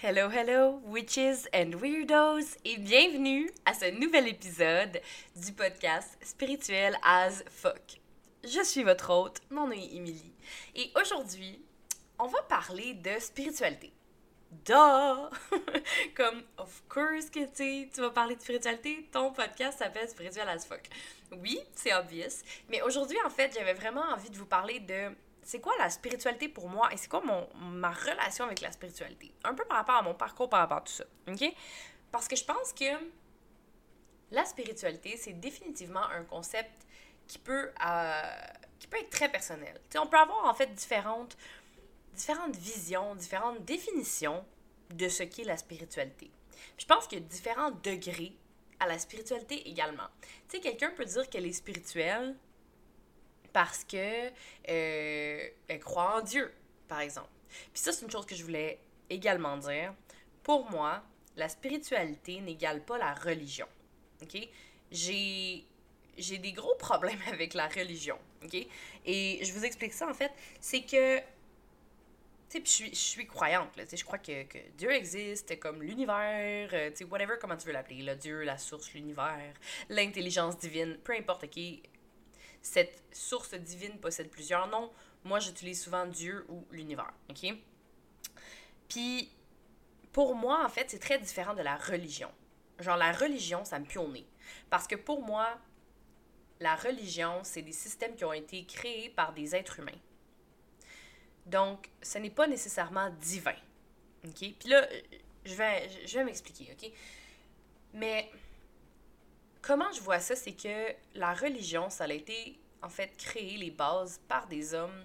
Hello, hello, witches and weirdos, et bienvenue à ce nouvel épisode du podcast Spirituel as fuck. Je suis votre hôte, mon nom est Emily, et aujourd'hui, on va parler de spiritualité. Duh! Comme, of course que tu vas parler de spiritualité, ton podcast s'appelle Spirituel as fuck. Oui, c'est obvious, mais aujourd'hui, en fait, j'avais vraiment envie de vous parler de c'est quoi la spiritualité pour moi et c'est quoi mon, ma relation avec la spiritualité? Un peu par rapport à mon parcours, par rapport à tout ça. OK? Parce que je pense que la spiritualité, c'est définitivement un concept qui peut, euh, qui peut être très personnel. sais, on peut avoir en fait différentes, différentes visions, différentes définitions de ce qu'est la spiritualité. je pense qu'il y a différents degrés à la spiritualité également. Tu sais, quelqu'un peut dire qu'elle est spirituelle, parce que euh, elle croit en Dieu, par exemple. Puis ça, c'est une chose que je voulais également dire. Pour moi, la spiritualité n'égale pas la religion. OK? J'ai j'ai des gros problèmes avec la religion, OK? Et je vous explique ça, en fait, c'est que, tu sais, je suis, croyante, là, tu sais, je crois que, que, Dieu existe, comme l'univers, euh, tu sais, whatever, comment tu veux l'appeler, le Dieu, la source, l'univers, l'intelligence divine, peu importe, OK? Cette source divine possède plusieurs noms. Moi, j'utilise souvent Dieu ou l'univers, OK? Puis, pour moi, en fait, c'est très différent de la religion. Genre, la religion, ça me pue au nez. Parce que pour moi, la religion, c'est des systèmes qui ont été créés par des êtres humains. Donc, ce n'est pas nécessairement divin. OK? Puis là, je vais, je vais m'expliquer, OK? Mais comment je vois ça, c'est que la religion, ça a été en fait créé les bases par des hommes,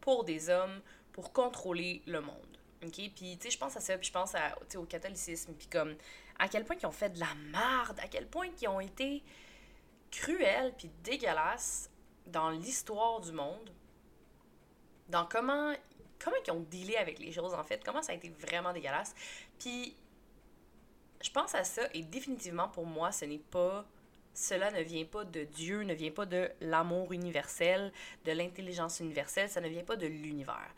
pour des hommes, pour contrôler le monde. OK? Puis, tu sais, je pense à ça, puis je pense au catholicisme, puis comme, à quel point ils ont fait de la merde, à quel point ils ont été cruels, puis dégueulasses dans l'histoire du monde, dans comment, comment ils ont dealé avec les choses, en fait, comment ça a été vraiment dégueulasse. Puis, je pense à ça, et définitivement, pour moi, ce n'est pas cela ne vient pas de Dieu, ne vient pas de l'amour universel, de l'intelligence universelle, ça ne vient pas de l'univers.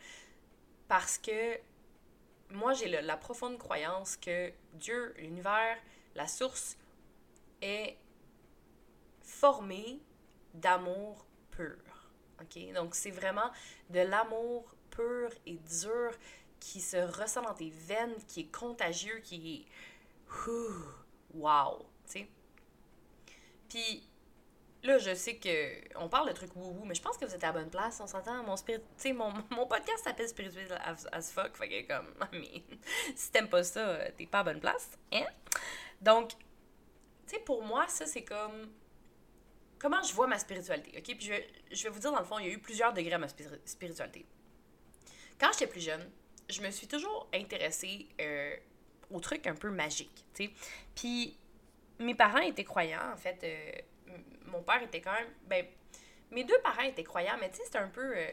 Parce que moi, j'ai la profonde croyance que Dieu, l'univers, la source, est formé d'amour pur. OK? Donc, c'est vraiment de l'amour pur et dur qui se ressent dans tes veines, qui est contagieux, qui est. Wow! Tu sais? Puis là, je sais que on parle de trucs wou-wou, mais je pense que vous êtes à bonne place, on s'entend. Mon, spirit, mon, mon podcast s'appelle Spiritual as, fuck, fait que comme, I si t'aimes pas ça, t'es pas à bonne place. Hein? Donc, tu sais, pour moi, ça, c'est comme comment je vois ma spiritualité, ok? Puis je je vais vous dire, dans le fond, il y a eu plusieurs degrés à ma spiritualité. Quand j'étais plus jeune, je me suis toujours intéressée euh, aux trucs un peu magiques, tu sais. Puis mes parents étaient croyants, en fait. Euh, mon père était quand même. Ben, mes deux parents étaient croyants, mais tu sais, c'était un peu euh,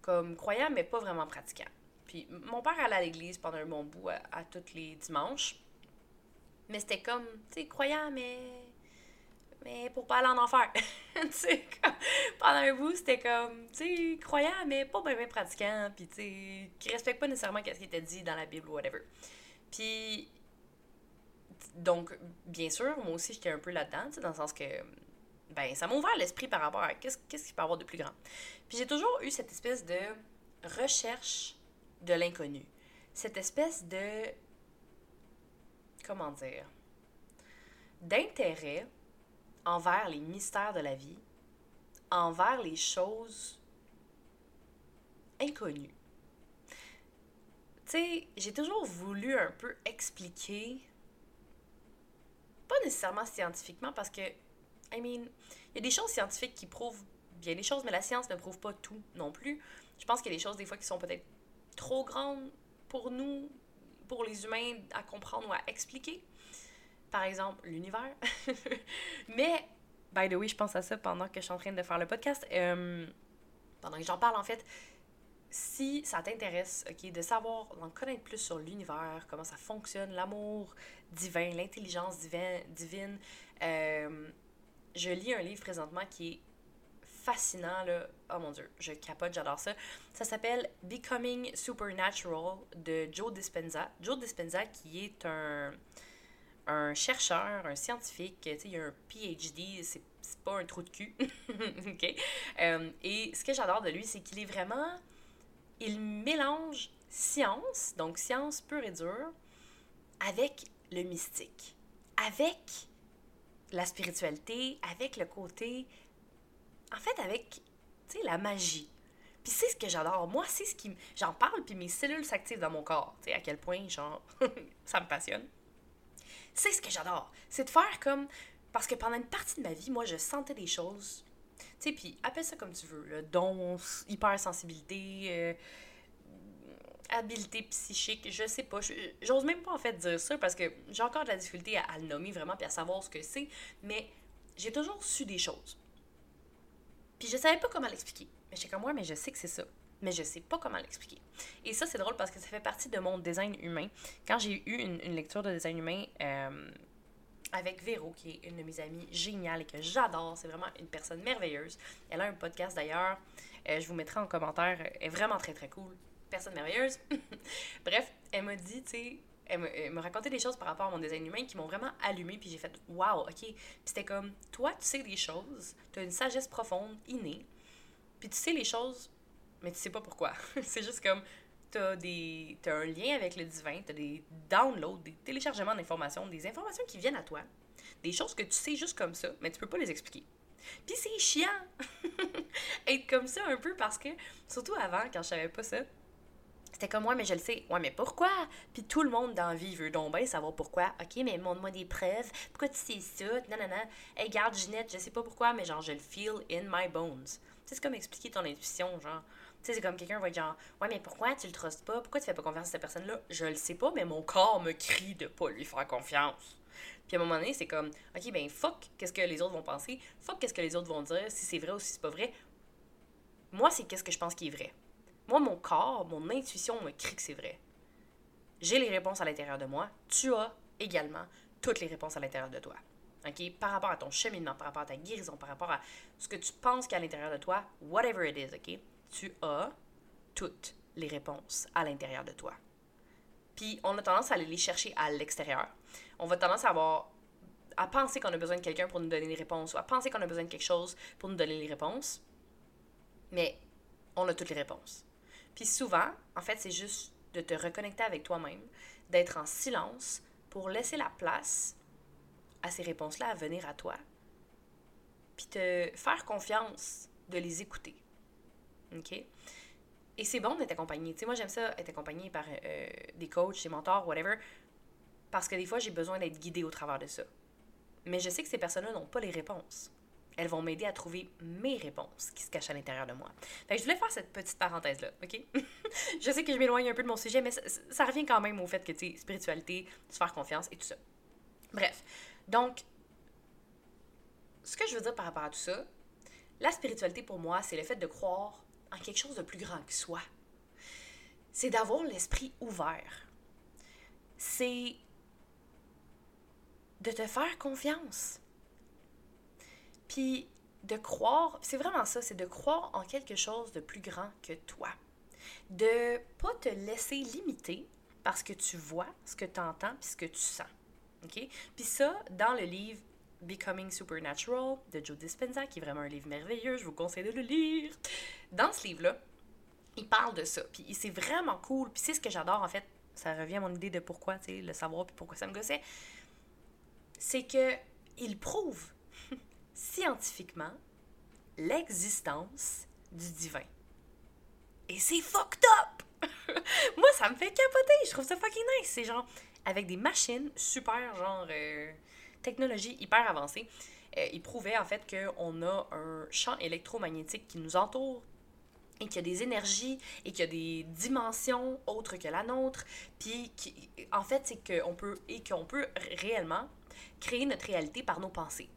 comme croyant, mais pas vraiment pratiquant. Puis mon père allait à l'église pendant un bon bout à, tous les dimanches. Mais c'était comme, tu sais, croyant, mais. Mais pour pas aller en enfer. tu sais, pendant un bout, c'était comme, tu sais, croyant, mais pas bien pratiquant. Puis, tu sais, qui respecte pas nécessairement ce qui était dit dans la Bible ou whatever. Puis, donc, bien sûr, moi aussi, j'étais un peu là-dedans, dans le sens que, ben, ça m'a ouvert l'esprit par rapport à qu'est-ce qu'il peut y avoir de plus grand. Puis j'ai toujours eu cette espèce de recherche de l'inconnu. Cette espèce de. Comment dire D'intérêt envers les mystères de la vie, envers les choses inconnues. Tu sais, j'ai toujours voulu un peu expliquer pas nécessairement scientifiquement parce que, I mean, il y a des choses scientifiques qui prouvent bien les choses, mais la science ne prouve pas tout non plus. Je pense qu'il y a des choses des fois qui sont peut-être trop grandes pour nous, pour les humains à comprendre ou à expliquer. Par exemple, l'univers. mais, by the way, je pense à ça pendant que je suis en train de faire le podcast. Euh, pendant que j'en parle, en fait, si ça t'intéresse, ok, de savoir, d'en connaître plus sur l'univers, comment ça fonctionne, l'amour divin, l'intelligence divine, euh, je lis un livre présentement qui est fascinant, là. Oh mon dieu, je capote, j'adore ça. Ça s'appelle Becoming Supernatural de Joe Dispenza. Joe Dispenza qui est un, un chercheur, un scientifique, tu sais, il a un PhD, c'est pas un trou de cul. OK? Euh, et ce que j'adore de lui, c'est qu'il est vraiment. Il mélange science, donc science pure et dure, avec le mystique, avec la spiritualité, avec le côté. En fait, avec, tu sais, la magie. Puis c'est ce que j'adore. Moi, c'est ce qui. J'en parle, puis mes cellules s'activent dans mon corps. Tu sais, à quel point, genre, ça me passionne. C'est ce que j'adore. C'est de faire comme. Parce que pendant une partie de ma vie, moi, je sentais des choses. Tu sais, puis appelle ça comme tu veux. Le don, hypersensibilité, euh, habileté psychique, je sais pas. J'ose même pas en fait dire ça parce que j'ai encore de la difficulté à, le nommer vraiment puis à savoir ce que c'est. Mais j'ai toujours su des choses. Puis je savais pas comment l'expliquer. Mais j'étais comme moi, mais je sais que c'est ça. Mais je sais pas comment l'expliquer. Et ça, c'est drôle parce que ça fait partie de mon design humain. Quand j'ai eu une, lecture de design humain euh, avec Véro, qui est une de mes amies géniales et que j'adore, c'est vraiment une personne merveilleuse. Elle a un podcast d'ailleurs, euh, je vous mettrai en commentaire, elle est vraiment très très cool personne merveilleuse. Bref, elle m'a dit, tu sais, elle me, racontait des choses par rapport à mon design humain qui m'ont vraiment allumé, puis j'ai fait waouh, ok. Puis c'était comme, toi, tu sais des choses, tu as une sagesse profonde, innée, puis tu sais les choses, mais tu sais pas pourquoi. c'est juste comme, tu as, des, as un lien avec le divin, tu as des downloads, des téléchargements d'informations, des informations qui viennent à toi, des choses que tu sais juste comme ça, mais tu peux pas les expliquer. Puis c'est chiant être comme ça un peu parce que, surtout avant, quand je savais pas ça, c'était comme, moi, mais je le sais. Ouais, mais pourquoi? Puis tout le monde dans la vie veut donc bien savoir pourquoi. OK, mais montre-moi des preuves. Pourquoi tu sais ça? Non, non, non. Hey, garde, Ginette, je sais pas pourquoi, mais genre, je le feel in my bones. C'est comme expliquer ton intuition, genre. C'est comme quelqu'un va être genre, ouais, mais pourquoi tu le trustes pas? Pourquoi tu fais pas confiance à cette personne-là? Je le sais pas, mais mon corps me crie de pas lui faire confiance. Puis à un moment donné, c'est comme, OK, ben fuck, qu'est-ce que les autres vont penser? Fuck, qu'est-ce que les autres vont dire? Si c'est vrai ou si c'est pas vrai. Moi, c'est qu'est-ce que je pense qui est vrai. Moi, mon corps, mon intuition me crie que c'est vrai. J'ai les réponses à l'intérieur de moi. Tu as également toutes les réponses à l'intérieur de toi. OK? Par rapport à ton cheminement, par rapport à ta guérison, par rapport à ce que tu penses qu'il y a à l'intérieur de toi, whatever it is, OK? Tu as toutes les réponses à l'intérieur de toi. Puis on a tendance à aller les chercher à l'extérieur. On va tendance à avoir à penser qu'on a besoin de quelqu'un pour nous donner les réponses ou à penser qu'on a besoin de quelque chose pour nous donner les réponses. Mais on a toutes les réponses. Puis souvent, en fait, c'est juste de te reconnecter avec toi-même, d'être en silence pour laisser la place à ces réponses-là à venir à toi. Puis te faire confiance de les écouter. OK? Et c'est bon d'être accompagné. Tu sais, moi, j'aime ça, être accompagné par euh, des coachs, des mentors, whatever, parce que des fois, j'ai besoin d'être guidée au travers de ça. Mais je sais que ces personnes-là n'ont pas les réponses elles vont m'aider à trouver mes réponses qui se cachent à l'intérieur de moi. Fait je voulais faire cette petite parenthèse-là, OK? je sais que je m'éloigne un peu de mon sujet, mais ça, revient quand même au fait que, tu sais, spiritualité, se faire confiance et tout ça. Bref, donc, ce que je veux dire par rapport à tout ça, la spiritualité pour moi, c'est le fait de croire en quelque chose de plus grand que soi. C'est d'avoir l'esprit ouvert. C'est de te faire confiance. Puis de croire, c'est vraiment ça, c'est de croire en quelque chose de plus grand que toi. De pas te laisser limiter parce que tu vois, ce que tu entends, puis ce que tu sens. OK? Puis ça, dans le livre Becoming Supernatural de Joe Dispenza, qui est vraiment un livre merveilleux, je vous conseille de le lire. Dans ce livre-là, il parle de ça. Puis c'est vraiment cool. Puis c'est ce que j'adore, en fait. Ça revient à mon idée de pourquoi, tu sais, le savoir, puis pourquoi ça me gossait. C'est que il prouve scientifiquement l'existence du divin. Et c'est fucked up! Moi, ça me fait capoter. Je trouve ça fucking nice. C'est genre, avec des machines super, genre, euh, technologie hyper avancée, euh, il prouvait en fait qu'on a un champ électromagnétique qui nous entoure et qu'il y a des énergies et qu'il y a des dimensions autres que la nôtre. Puis, en fait, c'est qu'on peut, et peut réellement créer notre réalité par nos pensées.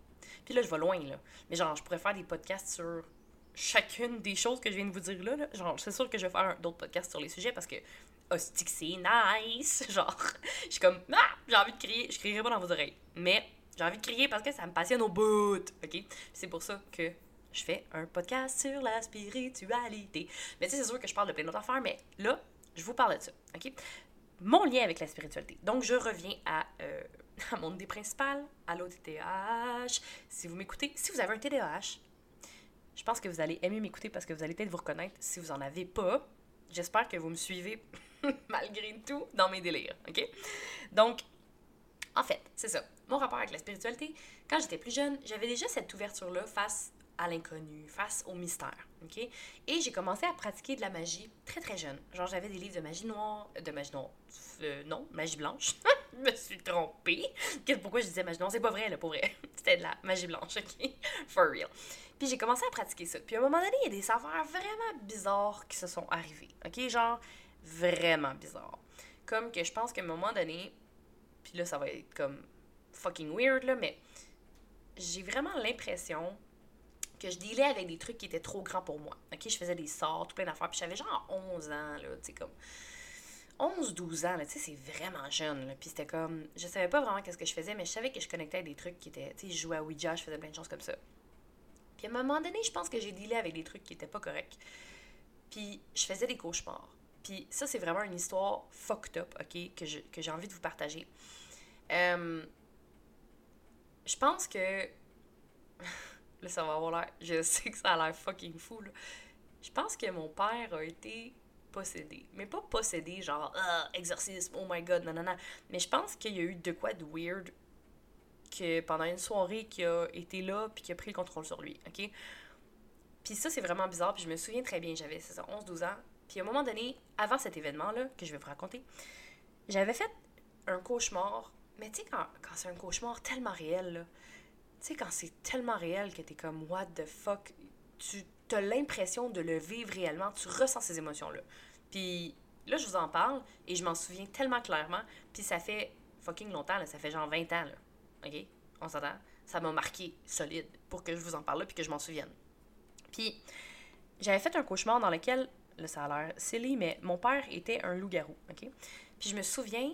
Puis là, je vais loin, là. Mais genre, je pourrais faire des podcasts sur chacune des choses que je viens de vous dire là. Genre, c'est sûr que je vais faire d'autres podcasts sur les sujets parce que hostie c'est nice? Genre, je suis comme, ah, j'ai envie de crier. Je crierai pas dans vos oreilles. Mais j'ai envie de crier parce que ça me passionne au bout. OK? C'est pour ça que je fais un podcast sur la spiritualité. Mais tu sais, c'est sûr que je parle de plein d'autres affaires, mais là, je vous parle de ça, OK? Mon lien avec la spiritualité. Donc, je reviens à, euh, à mon idée principale, à l'OTTH. Si vous m'écoutez, si vous avez un TDAH, je pense que vous allez aimer m'écouter parce que vous allez peut-être vous reconnaître. Si vous en avez pas, j'espère que vous me suivez malgré tout dans mes délires, OK? Donc, en fait, c'est ça. Mon rapport avec la spiritualité, quand j'étais plus jeune, j'avais déjà cette ouverture-là face à l'inconnu, face au mystère, OK? Et j'ai commencé à pratiquer de la magie très très jeune. Genre, j'avais des livres de magie noire, euh, de magie noire, euh, non, magie blanche. je me suis trompée. Pourquoi je disais magie noire? C'est pas vrai, là, pour vrai. C'était de la magie blanche, OK? For real. Puis j'ai commencé à pratiquer ça. Puis à un moment donné, il y a des affaires vraiment bizarres qui se sont arrivées, OK? Genre, vraiment bizarres. Comme que je pense qu'à un moment donné, puis là, ça va être comme fucking weird, là, mais j'ai vraiment l'impression que je dealais avec des trucs qui étaient trop grands pour moi. OK, je faisais des sorts, tout plein d'affaires, puis j'avais genre 11 ans, là, tu sais, comme... 11-12 ans, là, tu sais, c'est vraiment jeune, là. Puis c'était comme... Je savais pas vraiment qu'est-ce que je faisais, mais je savais que je connectais avec des trucs qui étaient... Tu sais, je jouais à Ouija, je faisais plein de choses comme ça. Puis à un moment donné, je pense que j'ai dealé avec des trucs qui étaient pas corrects. Puis je faisais des cauchemars. Puis ça, c'est vraiment une histoire fucked up, OK, que, que j'ai envie de vous partager. Euh, je pense que... là, ça va avoir l'air... Je sais que ça a l'air fucking fou, là. Je pense que mon père a été possédé. Mais pas possédé, genre, ah, exorcisme, oh my god, non, non, non. Mais je pense qu'il y a eu de quoi de weird que pendant une soirée qui a été là puis qui a pris le contrôle sur lui, ok? Puis ça, c'est vraiment bizarre, puis je me souviens très bien, j'avais 11-12 ans. Puis à un moment donné, avant cet événement-là, que je vais vous raconter, j'avais fait un cauchemar. Mais tu sais, quand, c'est un cauchemar tellement réel, tu sais, quand c'est tellement réel que t'es comme, what the fuck, tu as l'impression de le vivre réellement, tu ressens ces émotions-là. Puis là, je vous en parle et je m'en souviens tellement clairement. Puis ça fait fucking longtemps, là, ça fait genre 20 ans, là. OK? On s'entend? Ça m'a marqué solide pour que je vous en parle là puis que je m'en souvienne. Puis j'avais fait un cauchemar dans lequel, ça a l'air silly, mais mon père était un loup-garou, OK? Puis je me souviens,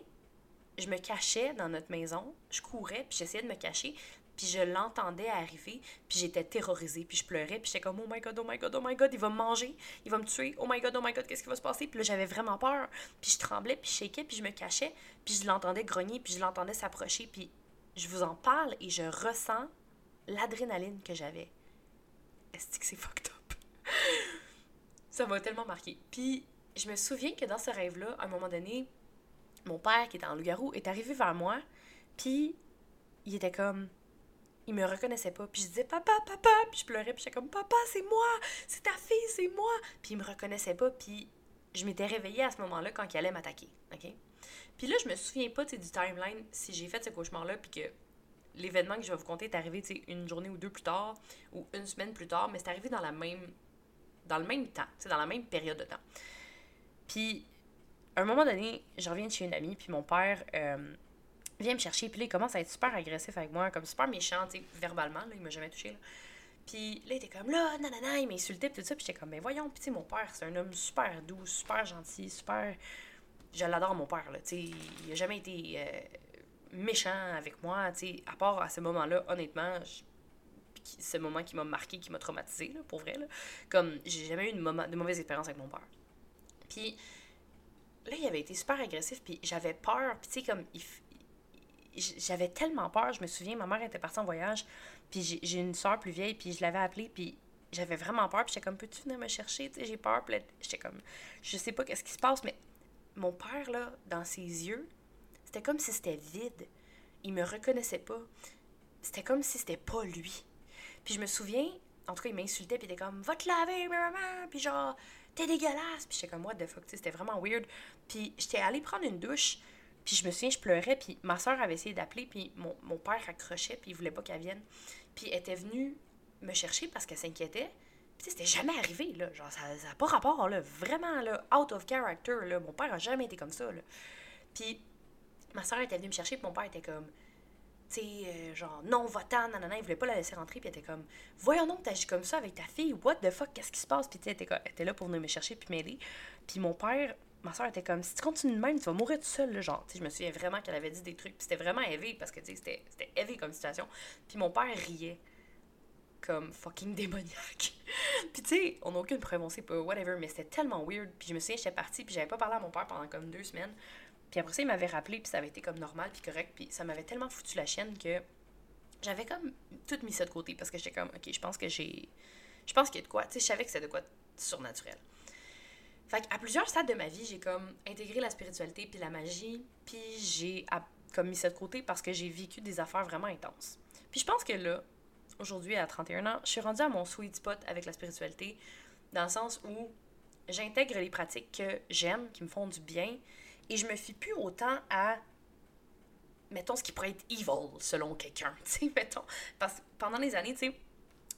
je me cachais dans notre maison, je courais, puis j'essayais de me cacher, puis je l'entendais arriver, puis j'étais terrorisée, puis je pleurais, puis j'étais comme oh my god, oh my god, oh my god, il va me manger, il va me tuer, oh my god, oh my god, qu'est-ce qui va se passer? Puis là, j'avais vraiment peur, puis je tremblais, puis je shakeais, puis je me cachais, puis je l'entendais grogner, puis je l'entendais s'approcher, puis je vous en parle et je ressens l'adrénaline que j'avais. Est-ce que c'est fucked up? Ça m'a tellement marqué. Puis je me souviens que dans ce rêve-là, à un moment donné, mon père, qui était en loup-garou, est arrivé vers moi, puis il était comme il me reconnaissait pas. Puis je disais papa, papa, puis je pleurais, puis j'étais comme papa, c'est moi, c'est ta fille, c'est moi. Puis il me reconnaissait pas, puis je m'étais réveillée à ce moment-là quand il allait m'attaquer, OK? Puis là, je me souviens pas du timeline si j'ai fait ce cauchemar-là puis que l'événement que je vais vous conter est arrivé une journée ou deux plus tard ou une semaine plus tard, mais c'est arrivé dans la même dans le même temps, dans la même période de temps. Puis à un moment donné, je reviens de chez une amie, puis mon père euh, vient me chercher, puis là, il commence à être super agressif avec moi, comme super méchant, tu sais, verbalement, là, il m'a jamais touché, là. Puis là, il était comme là, nanana, il m'insultait, puis tout ça, puis j'étais comme, ben voyons, puis tu sais, mon père, c'est un homme super doux, super gentil, super. Je l'adore, mon père, là, tu sais, il a jamais été euh, méchant avec moi, tu sais, à part à ce moment-là, honnêtement, ce moment qui m'a marqué, qui m'a traumatisé, pour vrai, là. Comme, j'ai jamais eu de, mauvaise expérience avec mon père. Puis là, il avait été super agressif, puis j'avais peur, puis tu sais, comme, j'avais tellement peur. Je me souviens, ma mère était partie en voyage, puis j'ai une soeur plus vieille, puis je l'avais appelée, puis j'avais vraiment peur. Puis j'étais comme, peux-tu venir me chercher? Tu sais, j'ai peur. Puis j'étais comme, je sais pas qu'est-ce qui se passe, mais mon père, là, dans ses yeux, c'était comme si c'était vide. Il me reconnaissait pas. C'était comme si c'était pas lui. Puis je me souviens, en tout cas, il m'insultait, puis il était comme, va te laver, maman! Puis genre, t'es dégueulasse! Puis j'étais comme, what the fuck, c'était vraiment weird. Puis j'étais allée prendre une douche. Puis je me souviens, je pleurais, puis ma soeur avait essayé d'appeler, puis mon, mon, père accrochait, puis il voulait pas qu'elle vienne. Puis elle était venue me chercher parce qu'elle s'inquiétait. Puis c'était jamais arrivé, là. Genre, ça n'a pas rapport, là. Vraiment, là, out of character, là. Mon père a jamais été comme ça, là. Puis ma soeur était venue me chercher, puis mon père était comme tu sais, euh, genre, non, va-t'en, nanana, il voulait pas la laisser rentrer, puis elle était comme, voyons donc, t'agis comme ça avec ta fille, what the fuck, qu'est-ce qui se passe? Puis tu sais, elle était là pour venir me chercher, puis m'aider. Puis mon père, ma soeur était comme si tu continues de même, tu vas mourir tout seul, là, genre. je me souviens vraiment qu'elle avait dit des trucs. Puis c'était vraiment élevé parce que c'était, c'était élevé comme situation. Puis mon père riait. comme fucking démoniaque. puis tu sais, on n'a aucune preuve, on sait pas, whatever, mais c'était tellement weird. Puis je me souviens, j'étais partie, puis j'avais pas parlé à mon père pendant comme deux semaines. Puis après ça, il m'avait rappelé, puis ça avait été comme normal, puis correct, puis ça m'avait tellement foutu la chienne que j'avais comme tout mis ça de côté parce que j'étais comme, ok, je pense que j'ai. Je pense qu'il y a de quoi. Tu sais, je savais que c'était de quoi surnaturel. Fait à plusieurs stades de ma vie, j'ai comme intégré la spiritualité puis la magie, puis j'ai comme mis ça de côté parce que j'ai vécu des affaires vraiment intenses. Puis je pense que là, aujourd'hui, à 31 ans, je suis rendue à mon sweet spot avec la spiritualité, dans le sens où j'intègre les pratiques que j'aime, qui me font du bien, et je me fie plus autant à mettons ce qui pourrait être evil selon quelqu'un, tu sais, mettons. Parce que pendant les années, tu sais,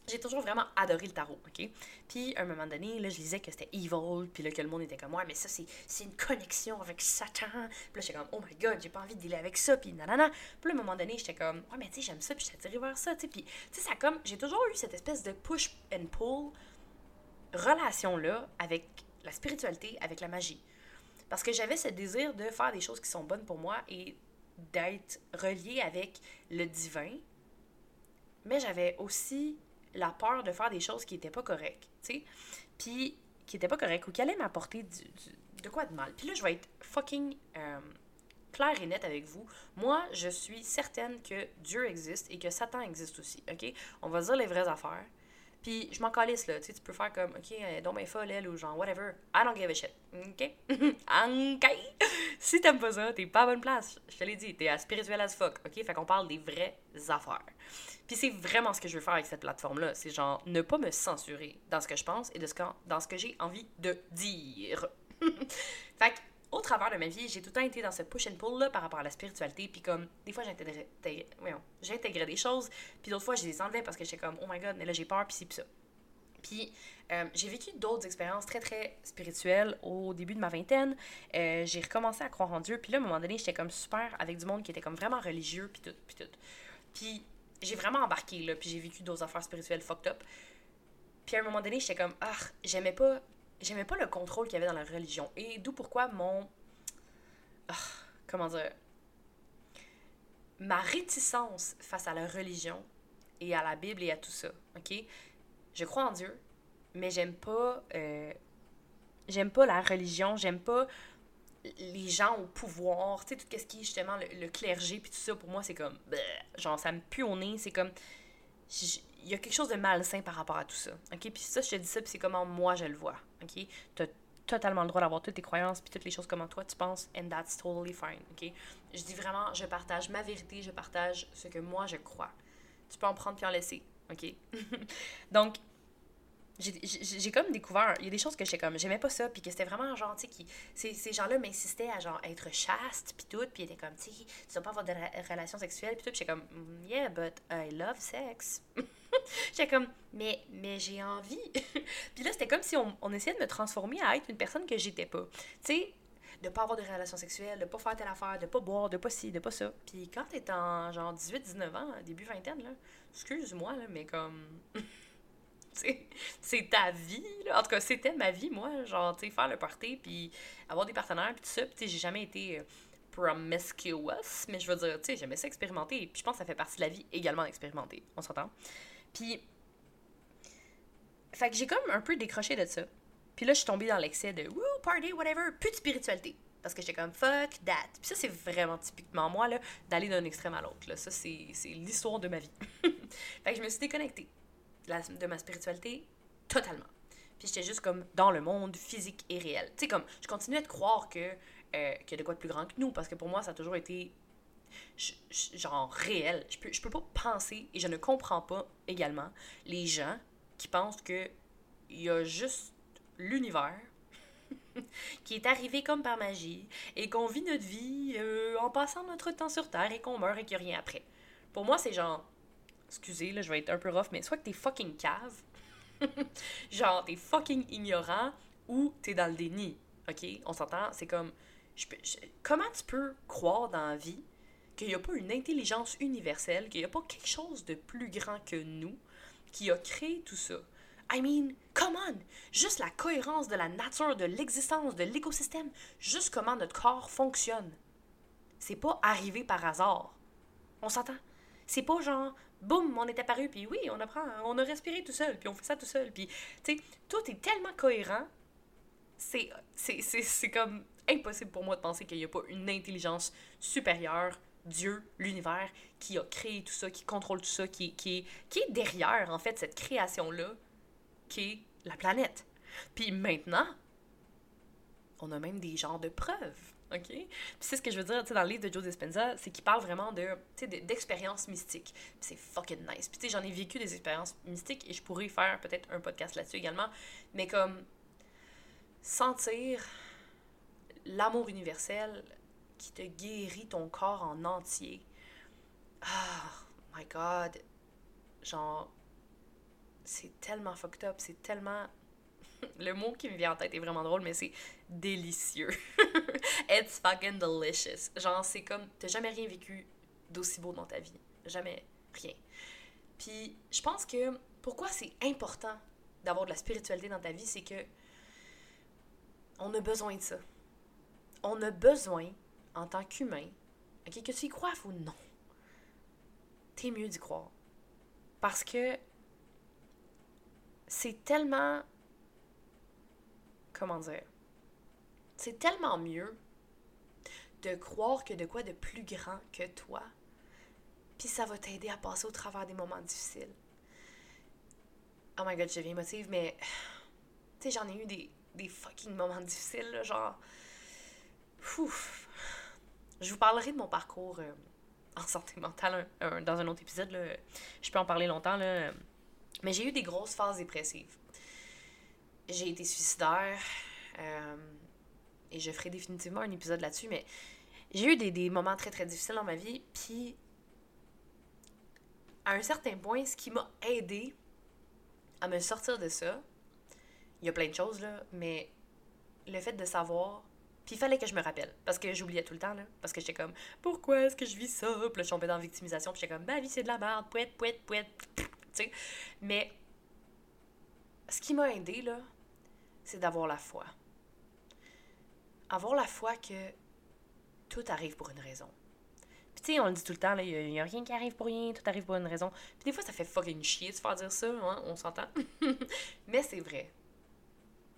j'ai toujours vraiment adoré le tarot, OK? Puis, à un moment donné, là, je disais que c'était evil, puis là, que le monde était comme, ouais, mais ça, c'est une connexion avec Satan. Puis là, j'étais comme, oh my god, j'ai pas envie de dealer avec ça, puis nanana. Puis là, à un moment donné, j'étais comme, ouais, mais tu sais, j'aime ça, puis j'étais attirée vers ça, tu sais. Puis, tu sais, ça comme, j'ai toujours eu cette espèce de push and pull relation-là avec la spiritualité, avec la magie. Parce que j'avais ce désir de faire des choses qui sont bonnes pour moi et d'être reliée avec le divin. Mais j'avais aussi la peur de faire des choses qui n'étaient pas correctes, tu sais. Puis, qui n'étaient pas correctes ou qui allaient m'apporter du, de quoi de mal. Puis là, je vais être fucking euh, claire et nette avec vous. Moi, je suis certaine que Dieu existe et que Satan existe aussi, OK? On va dire les vraies affaires. Puis je m'en calisse, là. Tu sais, tu peux faire comme, OK, elle est donc folle, elle, ou genre, whatever. I don't give a shit. OK? OK? si t'aimes pas ça, t'es pas à bonne place. Je te l'ai dit, t'es à spirituel as fuck. OK? Fait qu'on parle des vraies affaires. Puis c'est vraiment ce que je veux faire avec cette plateforme-là. C'est genre ne pas me censurer dans ce que je pense et de ce que, dans ce que j'ai envie de dire. fait que, au travers de ma vie, j'ai tout le temps été dans ce push and pull-là par rapport à la spiritualité. Puis comme, des fois, j'intégrais des choses. Puis d'autres fois, je les enlevais parce que j'étais comme, oh my god, mais là, j'ai peur, puis c'est puis ça. Puis euh, j'ai vécu d'autres expériences très, très spirituelles au début de ma vingtaine. Euh, j'ai recommencé à croire en Dieu. Puis là, à un moment donné, j'étais comme super avec du monde qui était comme vraiment religieux, puis tout, puis tout. Puis j'ai vraiment embarqué, là, puis j'ai vécu d'autres affaires spirituelles fucked up. Puis à un moment donné, j'étais comme, ah, j'aimais pas, j'aimais pas le contrôle qu'il y avait dans la religion. Et d'où pourquoi mon. Ah, comment dire. Ma réticence face à la religion et à la Bible et à tout ça, ok? Je crois en Dieu, mais j'aime pas. Euh, j'aime pas la religion, j'aime pas les gens au pouvoir, tu sais, tout ce qui est justement le, clergé, puis tout ça, pour moi, c'est comme, genre, ça me pue au nez, c'est comme, il y a quelque chose de malsain par rapport à tout ça, ok? Puis ça, je te dis ça, puis c'est comment moi je le vois, ok? T'as totalement le droit d'avoir toutes tes croyances, puis toutes les choses comment toi tu penses, and that's totally fine, ok? Je dis vraiment, je partage ma vérité, je partage ce que moi je crois. Tu peux en prendre puis en laisser, ok? Donc, j'ai comme découvert, il y a des choses que j'étais comme, j'aimais pas ça, puis que c'était vraiment genre, tu sais, qui, ces, ces gens-là m'insistaient à genre être chaste, puis tout, puis ils étaient comme, tu sais, tu dois pas avoir de relations sexuelles, puis tout, puis j'étais comme, mm, yeah, but I love sex. j'étais comme, mais, mais j'ai envie. puis là, c'était comme si on, on, essayait de me transformer à être une personne que j'étais pas. Tu sais, de pas avoir de relations sexuelles, de pas faire telle affaire, de pas boire, de pas ci, de pas ça. Puis quand t'es en genre 18-19 ans, début vingtaine, là, excuse-moi, là, mais comme. c'est ta vie, là. En tout cas, c'était ma vie, moi. Genre, tu sais, faire le party, puis avoir des partenaires, puis tout ça. Puis, tu sais, j'ai jamais été euh, promiscuous, mais je veux dire, tu sais, j'aimais ça expérimenter. Puis, je pense que ça fait partie de la vie également d'expérimenter. On s'entend? Puis, fait que j'ai comme un peu décroché de ça. Puis là, je suis tombée dans l'excès de woo, party, whatever, plus de spiritualité. Parce que j'étais comme fuck that. Puis ça, c'est vraiment typiquement moi, là, d'aller d'un extrême à l'autre. Ça, c'est l'histoire de ma vie. fait que je me suis déconnectée de ma spiritualité totalement. Puis j'étais juste comme dans le monde physique et réel. Tu sais, comme, je continuais de croire que, euh, qu'il y a de quoi de plus grand que nous, parce que pour moi, ça a toujours été genre réel. Je peux, je peux pas penser, et je ne comprends pas également, les gens qui pensent que il y a juste l'univers qui est arrivé comme par magie et qu'on vit notre vie euh, en passant notre temps sur Terre et qu'on meurt et qu'il n'y a rien après. Pour moi, c'est genre, excusez, là, je vais être un peu rough, mais soit que t'es fucking cave, genre t'es fucking ignorant, ou t'es dans le déni, ok? On s'entend, c'est comme, je comment tu peux croire dans la vie qu'il n'y a pas une intelligence universelle, qu'il n'y a pas quelque chose de plus grand que nous qui a créé tout ça? I mean, come on! Juste la cohérence de la nature, de l'existence, de l'écosystème, juste comment notre corps fonctionne. C'est pas arrivé par hasard. On s'entend? C'est pas genre, boum, on est apparu, puis oui, on apprend, on a respiré tout seul, puis on fait ça tout seul, puis, tu sais, tout est tellement cohérent, c'est, comme impossible pour moi de penser qu'il n'y a pas une intelligence supérieure, Dieu, l'univers, qui a créé tout ça, qui contrôle tout ça, qui, qui, qui est derrière, en fait, cette création-là, qui est la planète. Puis maintenant, on a même des genres de preuves. OK? Puis c'est ce que je veux dire, tu sais, dans le livre de Joe Dispenza, c'est qu'il parle vraiment de, d'expériences mystiques. C'est fucking nice. Puis tu sais, j'en ai vécu des expériences mystiques et je pourrais faire peut-être un podcast là-dessus également. Mais comme sentir l'amour universel qui te guérit ton corps en entier. Ah, my God. Genre, c'est tellement fucked up, c'est tellement le mot qui me vient en tête est vraiment drôle, mais c'est délicieux. It's fucking delicious. Genre, c'est comme, t'as jamais rien vécu d'aussi beau dans ta vie. Jamais rien. Puis, je pense que pourquoi c'est important d'avoir de la spiritualité dans ta vie, c'est que on a besoin de ça. On a besoin, en tant qu'humain, que tu y crois ou non, t'es mieux d'y croire. Parce que c'est tellement comment dire, c'est tellement mieux de croire que de quoi de plus grand que toi, puis ça va t'aider à passer au travers des moments difficiles. Oh my god, je deviens émotive, mais tu sais, j'en ai eu des, des fucking moments difficiles, là, genre. Ouf. Je vous parlerai de mon parcours euh, en santé mentale dans un autre épisode. Là. Je peux en parler longtemps. Mais j'ai eu des grosses phases dépressives j'ai été suicidaire. Euh, et je ferai définitivement un épisode là-dessus, mais j'ai eu des, des, moments très très difficiles dans ma vie. Puis, à un certain point, ce qui m'a aidé à me sortir de ça, il y a plein de choses là, mais le fait de savoir. Puis il fallait que je me rappelle, parce que j'oubliais tout le temps, là. Parce que j'étais comme, pourquoi est-ce que je vis ça? Puis là, je tombée dans la victimisation, puis j'étais comme, ma vie c'est de la merde, pouette, pouette, pouette. Tu sais. Mais ce qui m'a aidé, là, c'est d'avoir la foi. Avoir la foi que tout arrive pour une raison. Puis tu sais, on le dit tout le temps, il n'y a, rien qui arrive pour rien, tout arrive pour une raison. Puis des fois, ça fait fucking chier de se faire dire ça, hein, on s'entend. Mais c'est vrai.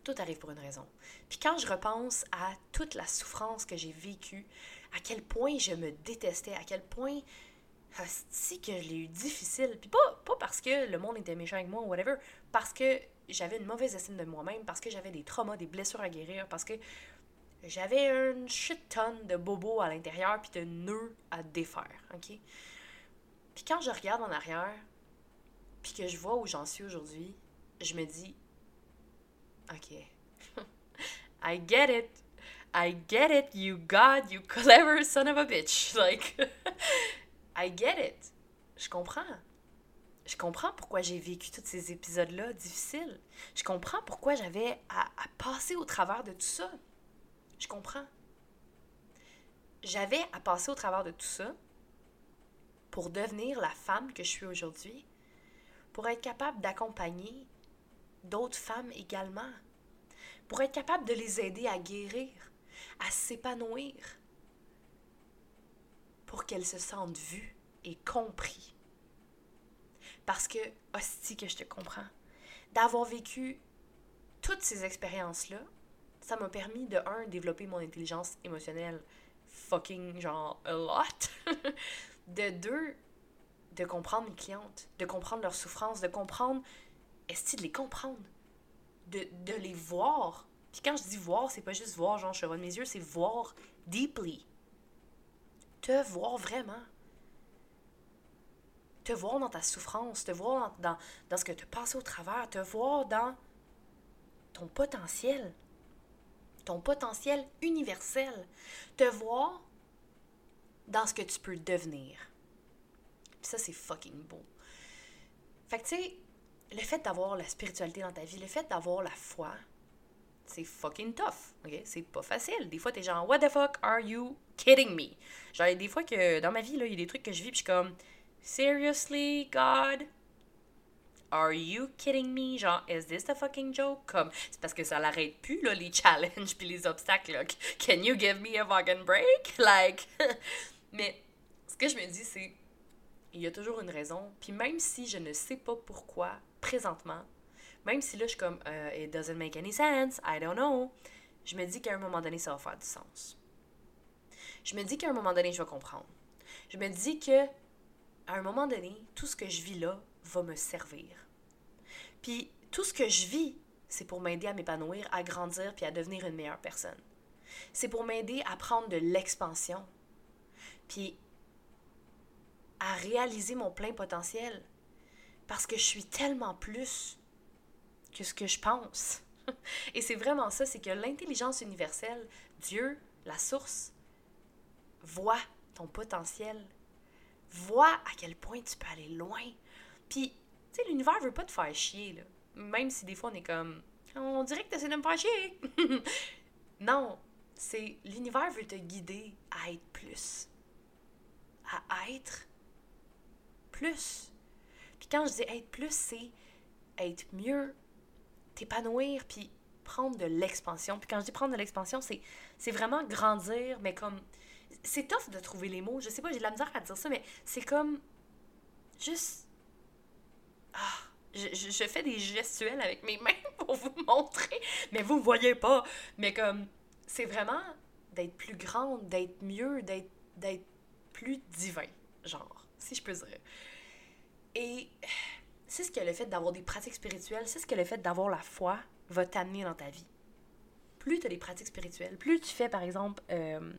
Tout arrive pour une raison. Puis quand je repense à toute la souffrance que j'ai vécue, à quel point je me détestais, à quel point si que je l'ai eu difficile. Puis pas, pas parce que le monde était méchant avec moi ou whatever, parce que j'avais une mauvaise estime de moi-même, parce que j'avais des traumas, des blessures à guérir, parce que j'avais une shit tonne de bobos à l'intérieur puis de nœuds à défaire, OK? Puis quand je regarde en arrière, puis que je vois où j'en suis aujourd'hui, je me dis, OK, I get it. I get it, you God, you clever son of a bitch. Like, I get it. Je comprends. Je comprends pourquoi j'ai vécu tous ces épisodes-là difficiles. Je comprends pourquoi j'avais à, passer au travers de tout ça. Je comprends. J'avais à passer au travers de tout ça pour devenir la femme que je suis aujourd'hui, pour être capable d'accompagner d'autres femmes également, pour être capable de les aider à guérir, à s'épanouir, pour qu'elles se sentent vues et comprises parce que, hostie, que je te comprends. D'avoir vécu toutes ces expériences-là, ça m'a permis de, un, développer mon intelligence émotionnelle fucking, genre, a lot. de deux, de comprendre mes clientes, de comprendre leurs souffrances, de comprendre, est-ce de les comprendre, de, de les voir? Puis quand je dis voir, c'est pas juste voir, genre, je de mes yeux, c'est voir deeply. Te voir vraiment te voir dans ta souffrance, te voir dans, dans, ce que tu passes au travers, te voir dans ton potentiel, ton potentiel universel, te voir dans ce que tu peux devenir. Puis ça, c'est fucking beau. Fait que tu sais, le fait d'avoir la spiritualité dans ta vie, le fait d'avoir la foi, c'est fucking tough, ok? C'est pas facile. Des fois, t'es genre, what the fuck are you kidding me? Genre, des fois que dans ma vie, il y a des trucs que je vis, puis je suis comme, Seriously, God? Are you kidding me? Genre, is this a fucking joke? Comme, c'est parce que ça l'arrête plus, là, les challenges puis les obstacles. Can you give me a fucking break? Like, mais ce que je me dis, c'est, il y a toujours une raison. Puis même si je ne sais pas pourquoi, présentement, même si là, je suis comme, euh, it doesn't make any sense, I don't know, je me dis qu'à un moment donné, ça va faire du sens. Je me dis qu'à un moment donné, je vais comprendre. Je me dis que, à un moment donné, tout ce que je vis là va me servir. Puis tout ce que je vis, c'est pour m'aider à m'épanouir, à grandir, puis à devenir une meilleure personne. C'est pour m'aider à prendre de l'expansion, puis à réaliser mon plein potentiel. Parce que je suis tellement plus que ce que je pense. Et c'est vraiment ça, c'est que l'intelligence universelle, Dieu, la source, voit ton potentiel, voit à quel point tu peux aller loin. Puis, tu sais, l'univers veut pas te faire chier, là. Même si des fois on est comme, on dirait que tu essaies de me faire chier. non, c'est l'univers veut te guider à être plus. À être plus. Quand je dis être plus, c'est être mieux, t'épanouir, puis prendre de l'expansion. Puis quand je dis prendre de l'expansion, c'est, vraiment grandir, mais comme... C'est tough de trouver les mots. Je sais pas, j'ai de la misère à dire ça, mais c'est comme... Juste... Ah, je, fais des gestuels avec mes mains pour vous montrer, mais vous voyez pas. Mais comme... C'est vraiment d'être plus grande, d'être mieux, d'être, d'être plus divin, genre, si je peux dire. Et c'est ce que le fait d'avoir des pratiques spirituelles, c'est ce que le fait d'avoir la foi va t'amener dans ta vie. Plus tu as des pratiques spirituelles, plus tu fais, par exemple, euh,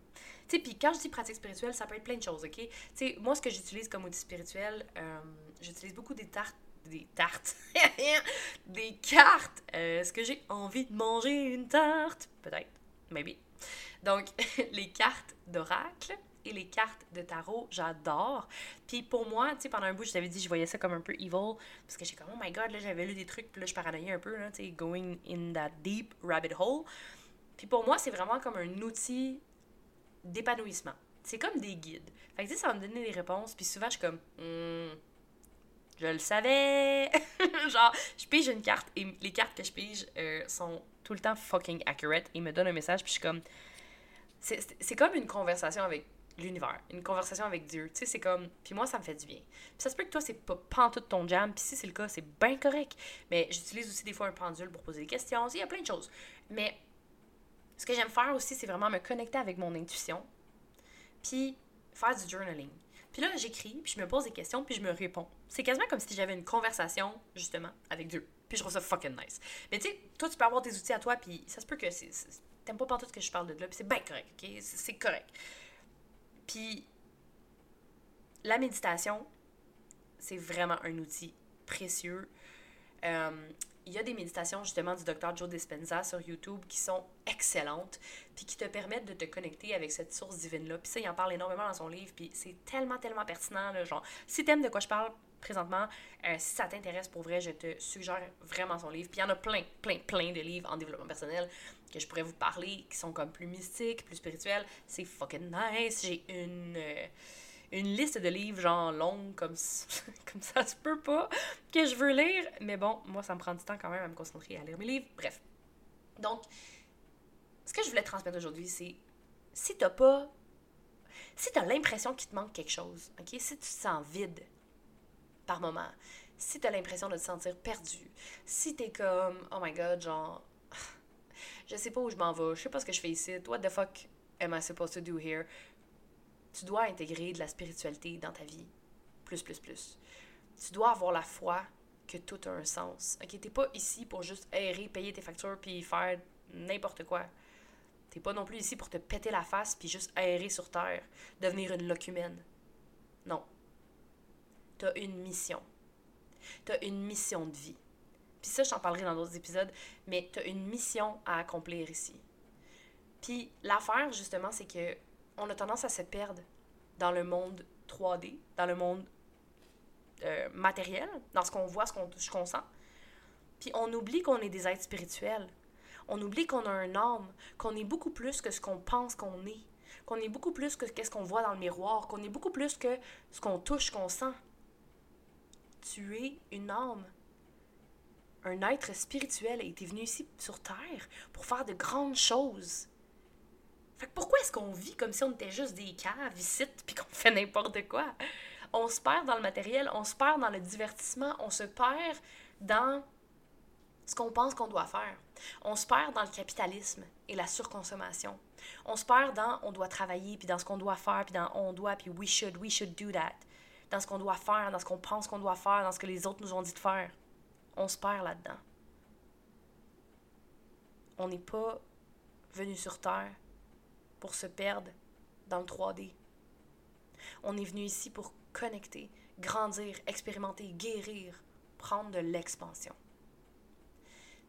tu sais, puis quand je dis pratique spirituelle, ça peut être plein de choses, ok? Tu sais, moi, ce que j'utilise comme outil spirituel, euh, j'utilise beaucoup des tartes, des tartes, des cartes. Euh, est-ce que j'ai envie de manger une tarte? Peut-être, maybe. Donc, les cartes d'oracle, et les cartes de tarot, j'adore. Puis pour moi, tu sais, pendant un bout, je t'avais dit, je voyais ça comme un peu evil, parce que j'ai comme, oh my god, là, j'avais lu des trucs, puis là, je paranoïais un peu, là, tu sais, going in that deep rabbit hole. Puis pour moi, c'est vraiment comme un outil d'épanouissement. C'est comme des guides. Fait que, tu sais, ça va me donner des réponses, puis souvent, je suis comme, hmm, je le savais. Genre, je pige une carte, et les cartes que je pige euh, sont tout le temps fucking accurate. Ils me donnent un message, puis je suis comme. C'est comme une conversation avec l'univers, une conversation avec Dieu. Tu sais, c'est comme. Puis moi, ça me fait du bien. Puis ça se peut que toi, c'est pas, tout ton jam. Puis si c'est le cas, c'est bien correct. Mais j'utilise aussi des fois un pendule pour poser des questions. Il y a plein de choses. Mais ce que j'aime faire aussi, c'est vraiment me connecter avec mon intuition. Puis faire du journaling. Puis là, j'écris, puis je me pose des questions, puis je me réponds. C'est quasiment comme si j'avais une conversation, justement, avec Dieu. Puis je trouve ça fucking nice. Mais tu sais, toi, tu peux avoir des outils à toi, puis ça se peut que. T'aimes pas tout ce que je parle de là, puis c'est bien correct, ok? C'est correct. Puis la méditation, c'est vraiment un outil précieux. Euh, il y a des méditations justement du docteur Joe Dispenza sur YouTube qui sont excellentes, puis qui te permettent de te connecter avec cette source divine-là. Puis ça, il en parle énormément dans son livre, puis c'est tellement, tellement pertinent. Genre, si t'aimes de quoi je parle présentement, euh, si ça t'intéresse pour vrai, je te suggère vraiment son livre. Puis il y en a plein, plein, plein de livres en développement personnel que je pourrais vous parler, qui sont comme plus mystiques, plus spirituels. C'est fucking nice. J'ai une, euh, une liste de livres, genre longue, comme, comme ça se peut pas, que je veux lire. Mais bon, moi, ça me prend du temps quand même à me concentrer à lire mes livres. Bref. Donc, ce que je voulais transmettre aujourd'hui, c'est si t'as pas. Si t'as l'impression qu'il te manque quelque chose, ok? Si tu te sens vide par moment, si t'as l'impression de te sentir perdu, si t'es comme, oh my god, genre, je sais pas où je m'en vais, je sais pas ce que je fais ici, what the fuck am I supposed to do here? Tu dois intégrer de la spiritualité dans ta vie. Plus, plus, plus. Tu dois avoir la foi que tout a un sens. Ok, t'es pas ici pour juste errer, payer tes factures puis faire n'importe quoi. T'es pas non plus ici pour te péter la face puis juste aérer sur terre, devenir une locumène. Non. T'as une mission. T'as une mission de vie. Puis ça, je t'en parlerai dans d'autres épisodes, mais tu as une mission à accomplir ici. Puis l'affaire, justement, c'est que on a tendance à se perdre dans le monde 3D, dans le monde euh, matériel, dans ce qu'on voit, ce qu'on touche, qu'on sent. Puis on oublie qu'on est des êtres spirituels. On oublie qu'on a un âme, qu'on est beaucoup plus que ce qu'on pense qu'on est, qu'on est beaucoup plus que ce qu'on voit dans le miroir, qu'on est beaucoup plus que ce qu'on touche, qu'on sent. Tu es une âme un être spirituel été venu ici sur Terre pour faire de grandes choses. Fait pourquoi est-ce qu'on vit comme si on était juste des caves ici puis qu'on fait n'importe quoi? On se perd dans le matériel, on se perd dans le divertissement, on se perd dans ce qu'on pense qu'on doit faire. On se perd dans le capitalisme et la surconsommation. On se perd dans on doit travailler, puis dans ce qu'on doit faire, puis dans on doit, puis we should, we should do that. Dans ce qu'on doit faire, dans ce qu'on pense qu'on doit faire, dans ce que les autres nous ont dit de faire. On se perd là-dedans. On n'est pas venu sur Terre pour se perdre dans le 3D. On est venu ici pour connecter, grandir, expérimenter, guérir, prendre de l'expansion.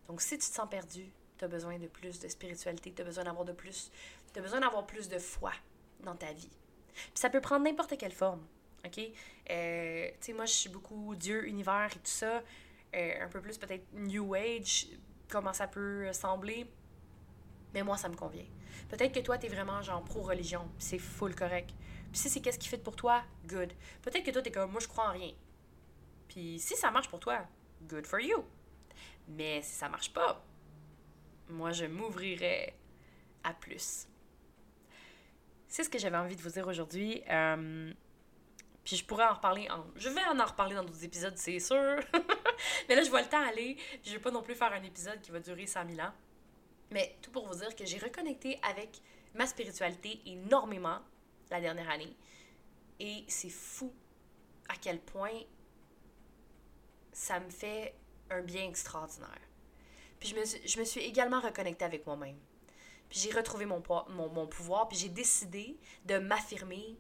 Donc si tu te sens perdu, tu as besoin de plus de spiritualité, tu as besoin d'avoir de plus, tu as besoin d'avoir plus de foi dans ta vie. Puis ça peut prendre n'importe quelle forme. OK? Euh, tu sais, moi, je suis beaucoup Dieu, univers et tout ça. Euh, un peu plus peut-être New Age, comment ça peut sembler. Mais moi, ça me convient. Peut-être que toi, tu es vraiment genre pro-religion, c'est full correct. Puis si c'est qu'est-ce qui fait pour toi, good. Peut-être que toi, tu es comme moi, je crois en rien. Puis si ça marche pour toi, good for you. Mais si ça marche pas, moi, je m'ouvrirais à plus. C'est ce que j'avais envie de vous dire aujourd'hui. Euh, puis je pourrais en reparler. En... Je vais en, en reparler dans d'autres épisodes, c'est sûr. Mais là, je vois le temps aller. Puis je vais pas non plus faire un épisode qui va durer 100 000 ans. Mais tout pour vous dire que j'ai reconnecté avec ma spiritualité énormément la dernière année. Et c'est fou à quel point ça me fait un bien extraordinaire. Puis je me, suis, je me suis également reconnectée avec moi-même. Puis j'ai retrouvé mon, mon, mon pouvoir, puis j'ai décidé de m'affirmer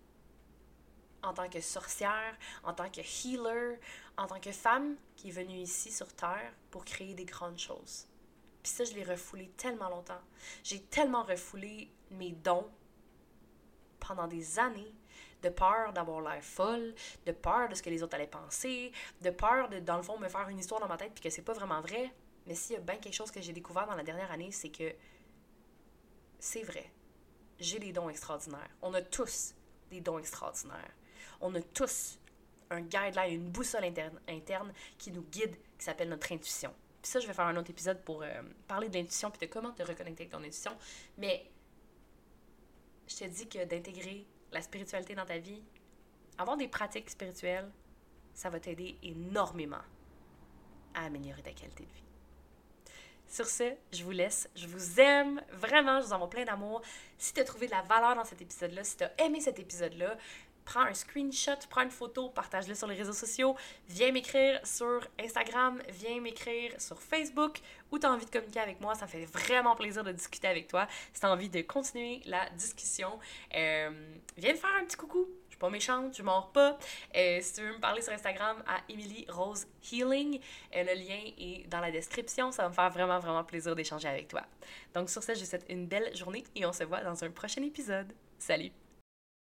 en tant que sorcière, en tant que healer, en tant que femme qui est venue ici sur Terre pour créer des grandes choses. Puis ça, je l'ai refoulé tellement longtemps. J'ai tellement refoulé mes dons pendant des années de peur d'avoir l'air folle, de peur de ce que les autres allaient penser, de peur de, dans le fond, me faire une histoire dans ma tête puis que c'est pas vraiment vrai. Mais s'il y a bien quelque chose que j'ai découvert dans la dernière année, c'est que c'est vrai. J'ai des dons extraordinaires. On a tous des dons extraordinaires. On a tous un guideline, une boussole interne, qui nous guide, qui s'appelle notre intuition. Puis ça, je vais faire un autre épisode pour euh, parler de l'intuition puis de comment te reconnecter avec ton intuition. Mais je te dis que d'intégrer la spiritualité dans ta vie, avoir des pratiques spirituelles, ça va t'aider énormément à améliorer ta qualité de vie. Sur ce, je vous laisse. Je vous aime vraiment. Je vous envoie plein d'amour. Si tu as trouvé de la valeur dans cet épisode-là, si tu as aimé cet épisode-là, prends un screenshot, prends une photo, partage-le sur les réseaux sociaux, viens m'écrire sur Instagram, viens m'écrire sur Facebook où tu as envie de communiquer avec moi. Ça fait vraiment plaisir de discuter avec toi. Si tu as envie de continuer la discussion, euh, viens me faire un petit coucou. Je suis pas méchante, je mords pas. Euh, si tu veux me parler sur Instagram à Emily Rose Healing, euh, le lien est dans la description. Ça va me faire vraiment, vraiment plaisir d'échanger avec toi. Donc sur ce, je vous souhaite une belle journée et on se voit dans un prochain épisode. Salut!